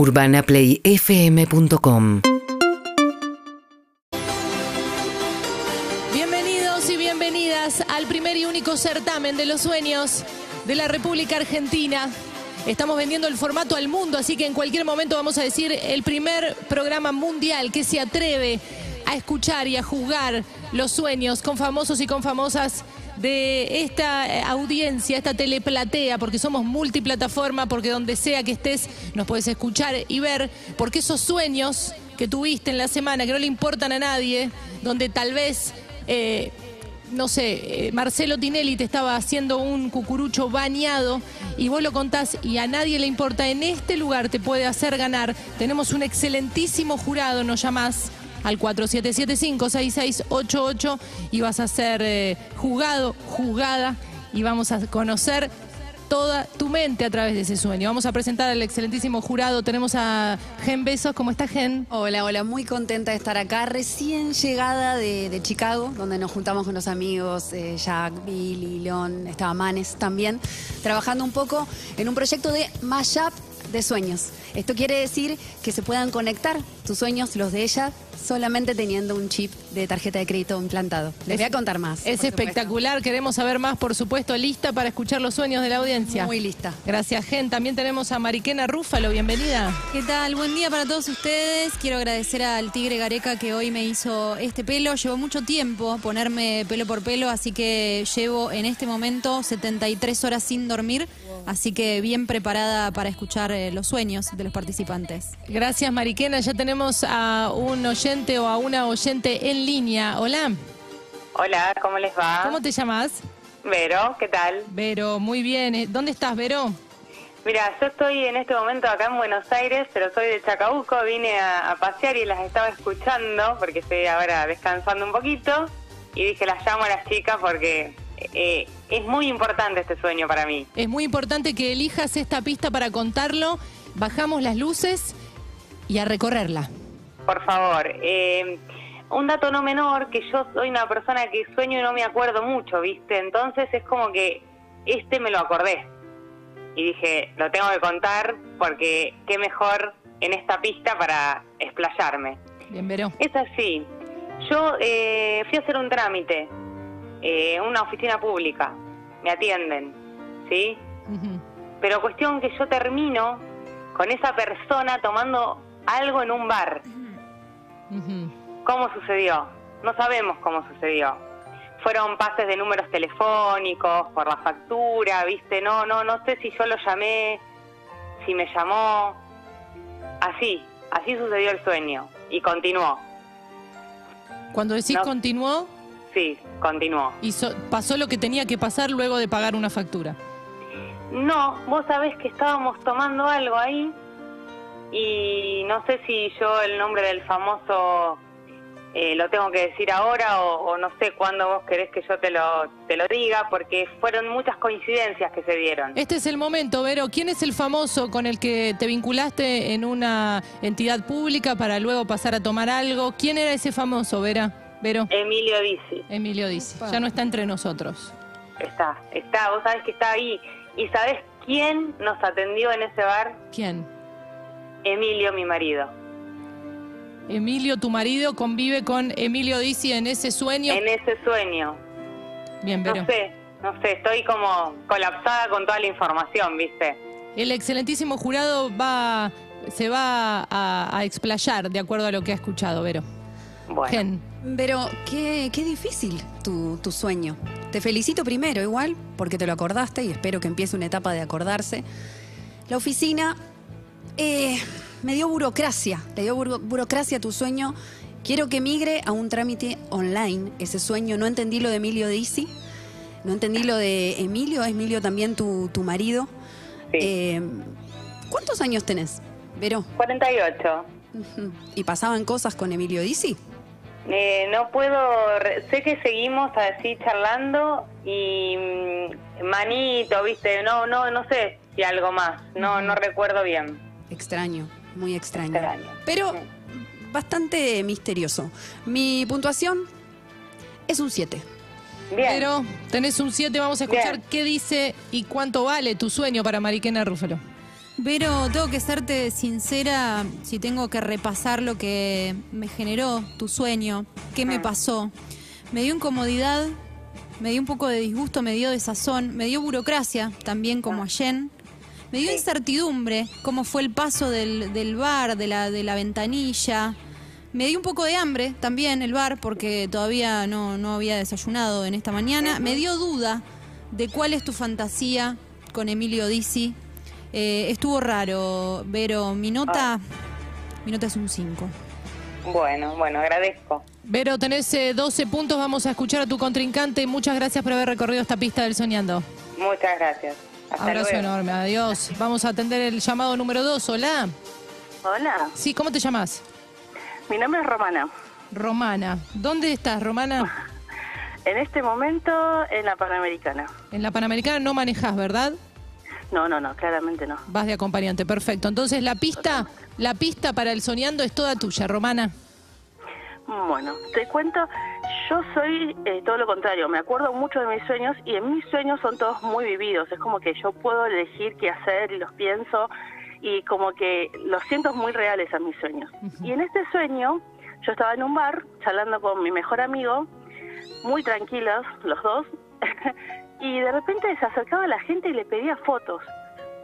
UrbanaPlayFM.com Bienvenidos y bienvenidas al primer y único certamen de los sueños de la República Argentina. Estamos vendiendo el formato al mundo, así que en cualquier momento vamos a decir el primer programa mundial que se atreve a escuchar y a jugar los sueños con famosos y con famosas de esta eh, audiencia, esta teleplatea, porque somos multiplataforma, porque donde sea que estés nos puedes escuchar y ver, porque esos sueños que tuviste en la semana, que no le importan a nadie, donde tal vez... eh, no sé, eh, Marcelo Tinelli te estaba haciendo un cucurucho bañado y vos lo contás y a nadie le importa, en este lugar te puede hacer ganar. Tenemos un excelentísimo jurado, nos llamás al 4775-6688 y vas a ser eh, jugado, jugada y vamos a conocer toda tu mente a través de ese sueño. Vamos a presentar al excelentísimo jurado. Tenemos a Gen Besos. ¿Cómo está Gen? Hola, hola, muy contenta de estar acá, recién llegada de, Chicago, donde nos juntamos con los amigos, eh, Jack, Billy, León, estaba Manes también, trabajando un poco en un proyecto de mashup de sueños. Esto quiere decir que se puedan conectar tus sueños, los de ella, solamente teniendo un chip de tarjeta de crédito implantado. Les voy a contar más. Es espectacular. Queremos saber más, por supuesto. Lista para escuchar los sueños de la audiencia. Muy lista. Gracias, Gen. También tenemos a Mariquena Rúfalo. Bienvenida. ¿Qué tal? Buen día para todos ustedes. Quiero agradecer al Tigre Gareca que hoy me hizo este pelo. Llevó mucho tiempo ponerme pelo por pelo, así que llevo en este momento 73 horas sin dormir, así que bien preparada para escuchar eh, los sueños de los participantes. Gracias, Mariquena. Ya tenemos a un oyente o a una oyente en línea. Hola. Hola, ¿cómo les va? ¿Cómo te llamas? Vero, ¿qué tal? Vero, muy bien. Eh, ¿Dónde estás, Vero? Mira, yo estoy en este momento acá en Buenos Aires, pero soy de Chacabuco, vine a, a pasear y las estaba escuchando porque estoy ahora descansando un poquito y dije las llamo a las chicas porque eh, es muy importante este sueño para mí. Es muy importante que elijas esta pista para contarlo. Bajamos las luces y a recorrerla. Por favor, eh, un dato no menor, que yo soy una persona que sueño y no me acuerdo mucho, ¿viste? Entonces es como que este me lo acordé. Y dije, lo tengo que contar porque qué mejor en esta pista para explayarme. Bien, Vero. Es así. Yo eh, fui a hacer un trámite eh, una oficina pública. Me atienden, ¿sí? Pero cuestión que yo termino con esa persona tomando algo en un bar. ¿Cómo sucedió? No sabemos cómo sucedió. Fueron pases de números telefónicos, por la factura, ¿viste? No, no, no sé si yo lo llamé, si me llamó. Así, así sucedió el sueño. Y continuó. Cuando decís No. continuó, Sí, continuó. hizo- pasó lo que tenía que pasar luego de pagar una factura. No, vos sabés que estábamos tomando algo ahí y no sé si yo el nombre del famoso eh, lo tengo que decir ahora o, o no sé cuándo vos querés que yo te lo, te lo diga porque fueron muchas coincidencias que se dieron. Este es el momento, Vero. ¿Quién es el famoso con el que te vinculaste en una entidad pública para luego pasar a tomar algo? ¿Quién era ese famoso, Vera? Vero. Emilio Dizzi, Emilio dice. Ya no está entre nosotros. está, está, vos sabés que está ahí. ¿Y sabés quién nos atendió en ese bar? ¿Quién? Emilio, mi marido. Emilio, tu marido, convive con Emilio Dizzi en ese sueño. En ese sueño. Bien, Vero. No sé, no sé, estoy como colapsada con toda la información, ¿viste? El excelentísimo jurado va, se va a, a explayar de acuerdo a lo que ha escuchado, Vero. Bueno. Gen. Pero qué, qué difícil tu, tu sueño. Te felicito primero igual, porque te lo acordaste y espero que empiece una etapa de acordarse. La oficina eh, me dio burocracia, le dio buro- burocracia a tu sueño. Quiero que migre a un trámite online ese sueño. No entendí lo de Emilio Dizzi, no entendí lo de Emilio, ¿es Emilio también tu, tu marido. Sí. Eh, ¿Cuántos años tenés, Vero? 48. Ujú. ¿Y pasaban cosas con Emilio Dizzi? Eh, no puedo, sé que seguimos así charlando y mm, manito, viste, no, no, no sé si algo más, no, no recuerdo bien. Extraño, muy extraño. Extraño. Pero bastante misterioso. Mi puntuación es un 7. Bien. Pero tenés un 7, vamos a escuchar Bien. qué dice y cuánto vale tu sueño para Mariquena Rúfalo. Vero, tengo que serte sincera si tengo que repasar lo que me generó tu sueño, qué me pasó. Me dio incomodidad, me dio un poco de disgusto, me dio desazón, me dio burocracia, también como a Jen. Me dio incertidumbre, cómo fue el paso del, del bar, de la, de la ventanilla. Me dio un poco de hambre también el bar, porque todavía no, no había desayunado en esta mañana. Me dio duda de cuál es tu fantasía con Emilio Dizzi. Eh, estuvo raro, Vero. Mi nota, mi nota es un 5. Bueno, bueno, agradezco. Vero, tenés eh, 12 puntos, vamos a escuchar a tu contrincante. Muchas gracias por haber recorrido esta pista del Soñando. Muchas gracias. Hasta Abrazo luego. enorme, adiós. Vamos a atender el llamado número 2. Hola. Hola, Sí, ¿cómo te llamas? mi nombre es Romana. Romana. ¿Dónde estás, Romana? En este momento en la Panamericana. En la Panamericana no manejás, ¿verdad? No, no, no, claramente no. Vas de acompañante, perfecto. Entonces la pista, la pista para el soñando es toda tuya, Romana. Bueno, te cuento, yo soy eh, todo lo contrario, me acuerdo mucho de mis sueños y en mis sueños son todos muy vividos, es como que yo puedo elegir qué hacer y los pienso y como que los siento muy reales a mis sueños. Y en este sueño yo estaba en un bar charlando con mi mejor amigo, muy tranquilos los dos, y de repente se acercaba la gente y le pedía fotos.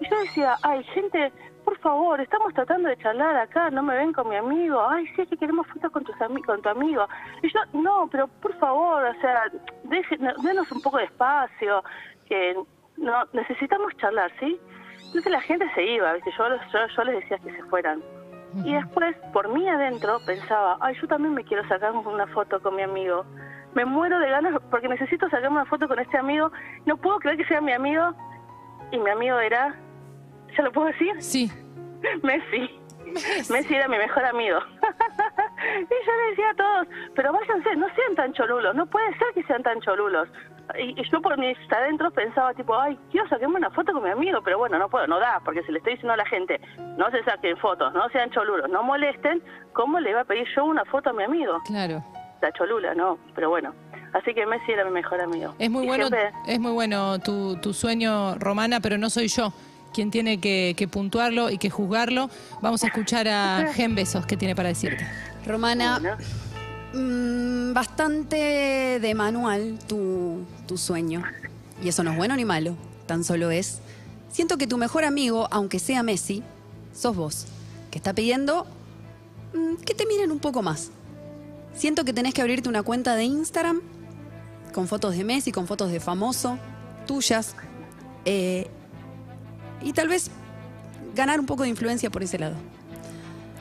Y yo decía, ay, gente, por favor, estamos tratando de charlar acá, no me ven con mi amigo. Ay, sí, es que queremos fotos con, tus con tu amigo. Y yo, no, pero por favor, o sea, deje- denos un poco de espacio, que no necesitamos charlar, ¿sí? Entonces la gente se iba, ¿viste? Yo, yo, yo les decía que se fueran. Y después, por mí adentro, pensaba, ay, yo también me quiero sacar una foto con mi amigo. Me muero de ganas porque necesito sacarme una foto con este amigo. No puedo creer que sea mi amigo. Y mi amigo era, ¿ya lo puedo decir? Sí. Messi. Messi era mi mejor amigo. y yo le decía a todos, pero váyanse, no sean tan cholulos, no puede ser que sean tan cholulos. Y, y yo por mis adentros pensaba tipo, ay, quiero sacarme una foto con mi amigo, pero bueno, no puedo, no da, porque si le estoy diciendo a la gente, no se saquen fotos, no sean cholulos, no molesten, ¿cómo le iba a pedir yo una foto a mi amigo? Claro. La cholula, no, pero bueno. Así que Messi era mi mejor amigo. Es muy Y bueno, siempre- es muy bueno tu, tu sueño, Romana, pero no soy yo quien tiene que, que puntuarlo y que juzgarlo. Vamos a escuchar a Gen Besos, que tiene para decirte. Romana, Bueno. mm, bastante de manual tu, tu sueño. Y eso no es bueno ni malo, tan solo es. Siento que tu mejor amigo, aunque sea Messi, sos vos, que está pidiendo mm, que te miren un poco más. Siento que tenés que abrirte una cuenta de Instagram con fotos de Messi, con fotos de famoso, tuyas, eh, y tal vez ganar un poco de influencia por ese lado.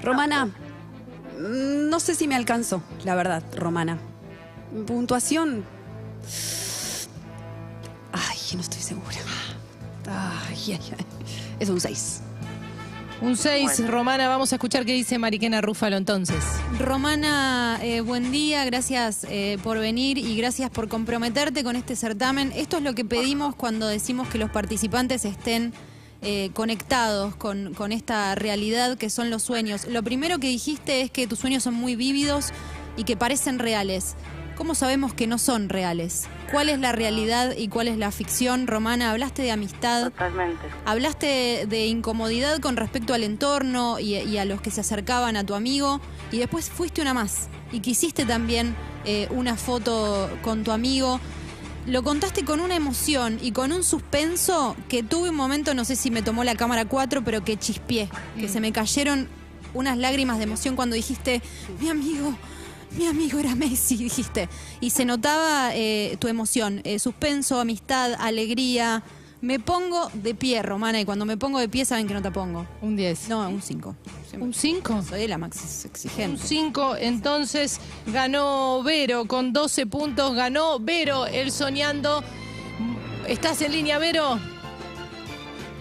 Romana, mm, no sé si me alcanzó, la verdad, Romana. Puntuación. Ay, no estoy segura. Ay, ay, ay. Es un 6. Un 6, Bueno. Romana, vamos a escuchar qué dice Mariquena Rúfalo entonces. Romana, eh, buen día, gracias eh, por venir y gracias por comprometerte con este certamen. Esto es lo que pedimos cuando decimos que los participantes estén eh, conectados con, con esta realidad que son los sueños. Lo primero que dijiste es que tus sueños son muy vívidos y que parecen reales. ¿Cómo sabemos que no son reales? ¿Cuál es la realidad y cuál es la ficción? Romana, hablaste de amistad. Totalmente. Hablaste de incomodidad con respecto al entorno y, y a los que se acercaban a tu amigo y después fuiste una más y quisiste también eh, una foto con tu amigo. Lo contaste con una emoción y con un suspenso que tuve un momento, no sé si me tomó la cámara 4, pero que chispié, que se me cayeron unas lágrimas de emoción cuando dijiste, mi amigo, mi amigo era Messi, dijiste. Y se notaba eh, tu emoción, eh, suspenso, amistad, alegría. Me pongo de pie, Romana, y cuando me pongo de pie saben que no te pongo. Un 10. No, un 5. ¿Un 5? Soy la Un exigente. 5, entonces ganó Vero con 12 puntos. Ganó Vero, el soñando. ¿Estás en línea, Vero?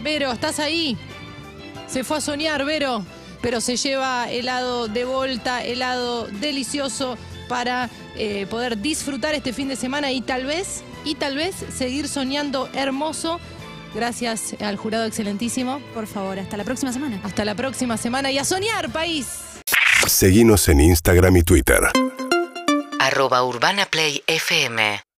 Vero, ¿estás ahí? Se fue a soñar, Vero, pero se lleva helado de volta, helado delicioso para eh, poder disfrutar este fin de semana y tal vez, y tal vez seguir soñando hermoso. Gracias al jurado excelentísimo. Por favor, hasta la próxima semana. Hasta la próxima semana y a soñar, país. Seguinos en Instagram y Twitter. arroba Urbana Play FM